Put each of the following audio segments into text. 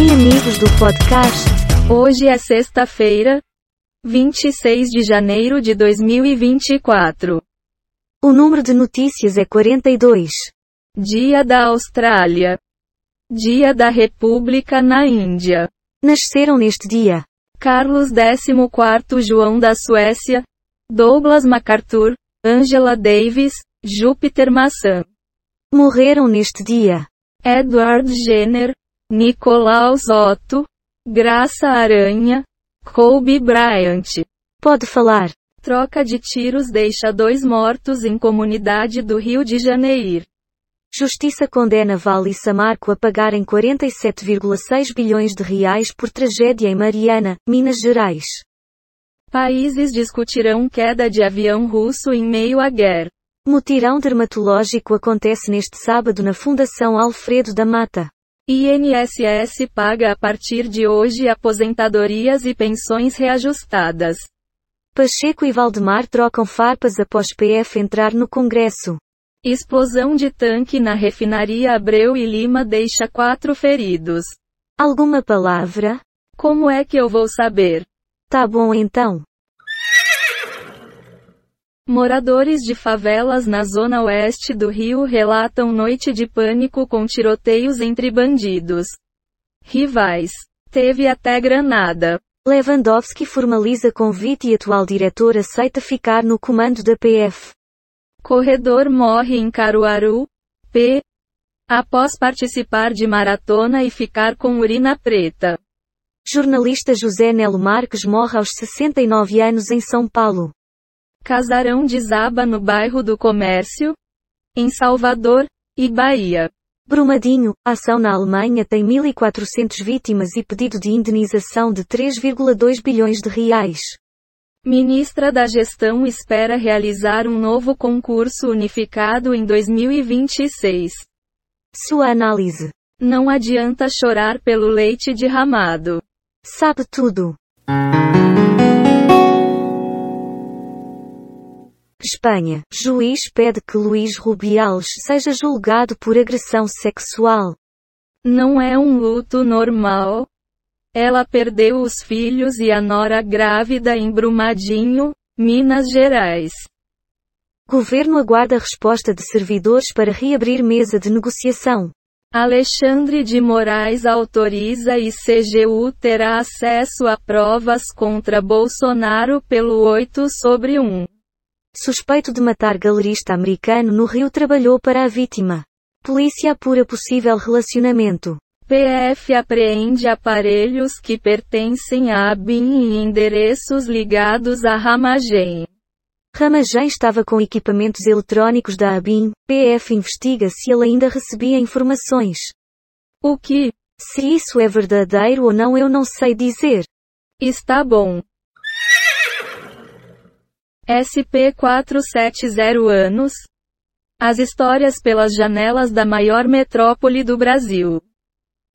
bem, amigos do podcast? Hoje é sexta-feira, 26 de janeiro de 2024. O número de notícias é 42. Dia da Austrália. Dia da República na Índia. Nasceram neste dia Carlos XIV João da Suécia, Douglas MacArthur, Angela Davis, Júpiter Maçã. Morreram neste dia Edward Jenner, Nicolaus Otto, Graça Aranha, Kobe Bryant. Pode falar. Troca de tiros deixa dois mortos em comunidade do Rio de Janeiro. Justiça condena Vale e Samarco a pagarem 47,6 bilhões de reais por tragédia em Mariana, Minas Gerais. Países discutirão queda de avião russo em meio à guerra. Mutirão dermatológico acontece neste sábado na Fundação Alfredo da Mata. INSS paga a partir de hoje aposentadorias e pensões reajustadas. Pacheco e Valdemar trocam farpas após PF entrar no Congresso. Explosão de tanque na refinaria Abreu e Lima deixa quatro feridos. Alguma palavra? Como é que eu vou saber? Tá bom então. Moradores de favelas na zona oeste do Rio relatam noite de pânico com tiroteios entre bandidos. Rivais. Teve até granada. Lewandowski formaliza convite e atual diretor aceita ficar no comando da PF. Corredor morre em Caruaru, P. Após participar de maratona e ficar com urina preta. Jornalista José Nelo Marques morre aos 69 anos em São Paulo. Casarão desaba no bairro do Comércio, em Salvador e Bahia. Brumadinho, ação na Alemanha tem 1.400 vítimas e pedido de indenização de 3,2 bilhões de reais. Ministra da Gestão espera realizar um novo concurso unificado em 2026. Sua análise. Não adianta chorar pelo leite derramado. Sabe tudo. Espanha. Juiz pede que Luís Rubiales seja julgado por agressão sexual. Não é um luto normal. Ela perdeu os filhos e a nora grávida em Brumadinho, Minas Gerais. Governo aguarda resposta de servidores para reabrir mesa de negociação. Alexandre de Moraes autoriza e CGU terá acesso a provas contra Bolsonaro pelo 8 sobre 1. Suspeito de matar galerista americano no Rio trabalhou para a vítima. Polícia apura possível relacionamento. PF apreende aparelhos que pertencem à ABIN e endereços ligados à Ramagem. Ramagem estava com equipamentos eletrônicos da ABIN. PF investiga se ele ainda recebia informações. O que? Se isso é verdadeiro ou não eu não sei dizer. Está bom. SP470 anos. As histórias pelas janelas da maior metrópole do Brasil.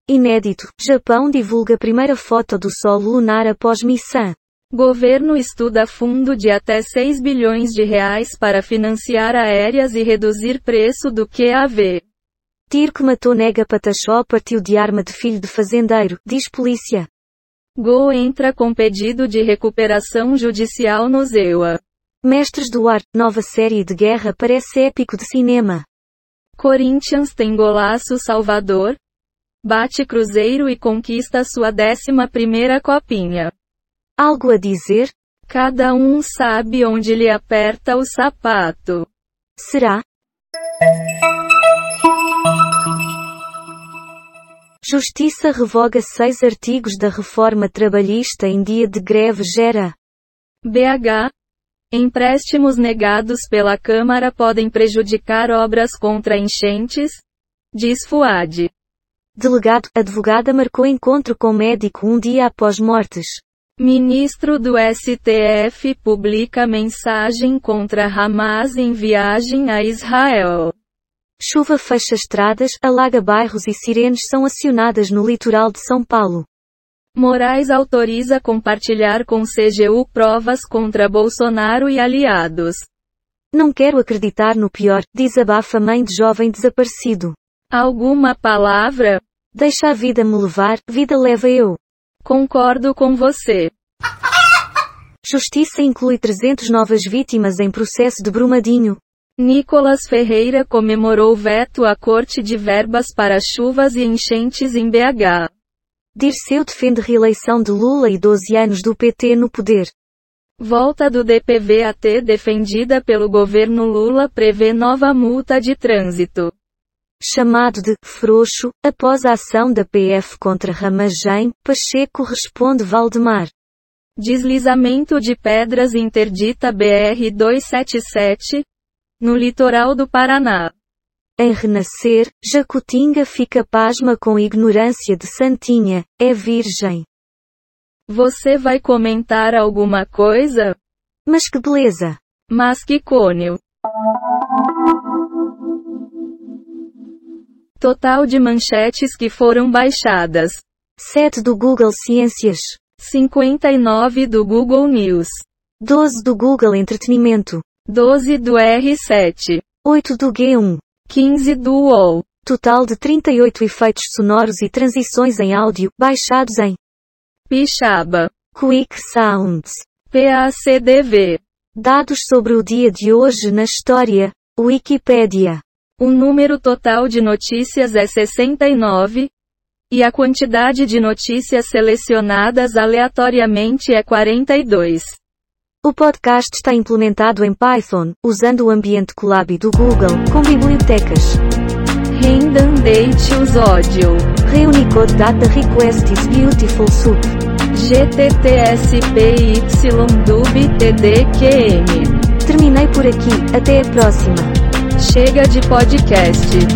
Inédito. Japão divulga primeira foto do Sol lunar após missão. Governo estuda fundo de até 6 bilhões de reais para financiar aéreas e reduzir preço do QAV. Tiro que matou nega Pataxó partiu de arma de filho de fazendeiro, diz polícia. Gol entra com pedido de recuperação judicial no ZEUA. Mestres do Ar, nova série de guerra parece épico de cinema. Corinthians tem golaço Salvador. Bate Cruzeiro e conquista sua décima primeira copinha. Algo a dizer? Cada um sabe onde lhe aperta o sapato. Será? Justiça revoga seis artigos da reforma trabalhista em dia de greve gera. BH. Empréstimos negados pela Câmara podem prejudicar obras contra enchentes? Diz Fuad. Delegado, advogada marcou encontro com médico um dia após mortes. Ministro do STF publica mensagem contra Hamas em viagem a Israel. Chuva fecha estradas, alaga bairros e sirenes são acionadas no litoral de São Paulo. Moraes autoriza compartilhar com CGU provas contra Bolsonaro e aliados. Não quero acreditar no pior, desabafa mãe de jovem desaparecido. Alguma palavra? Deixa a vida me levar, vida leva eu. Concordo com você. Justiça inclui 300 novas vítimas em processo de Brumadinho. Nicolas Ferreira comemorou veto à corte de verbas para chuvas e enchentes em BH. Dirceu defende reeleição de Lula e 12 anos do PT no poder. Volta do DPVAT defendida pelo governo Lula prevê nova multa de trânsito. Chamado de frouxo, após a ação da PF contra Ramagem, Pacheco responde Valdemar. Deslizamento de pedras interdita BR-277, no litoral do Paraná. Em renascer, Jacutinga fica pasma com ignorância de Santinha, é virgem. Você vai comentar alguma coisa? Mas que beleza! Mas que cônio! Total de manchetes que foram baixadas: 7 do Google Ciências, 59 do Google News, 12 do Google Entretenimento, 12 do R7, 8 do G1, 15 do UOL. Total de 38 efeitos sonoros e transições em áudio, baixados em Pixaba, Quick Sounds. PACDV. Dados sobre o dia de hoje na história, Wikipédia. O número total de notícias é 69, e a quantidade de notícias selecionadas aleatoriamente é 42. O podcast está implementado em Python, usando o ambiente Colab do Google, com bibliotecas. Redundante os ódio. Reunicode Data Request is Beautiful Soup. GTTSPYDUB TDQM. Terminei por aqui, até a próxima. Chega de podcast.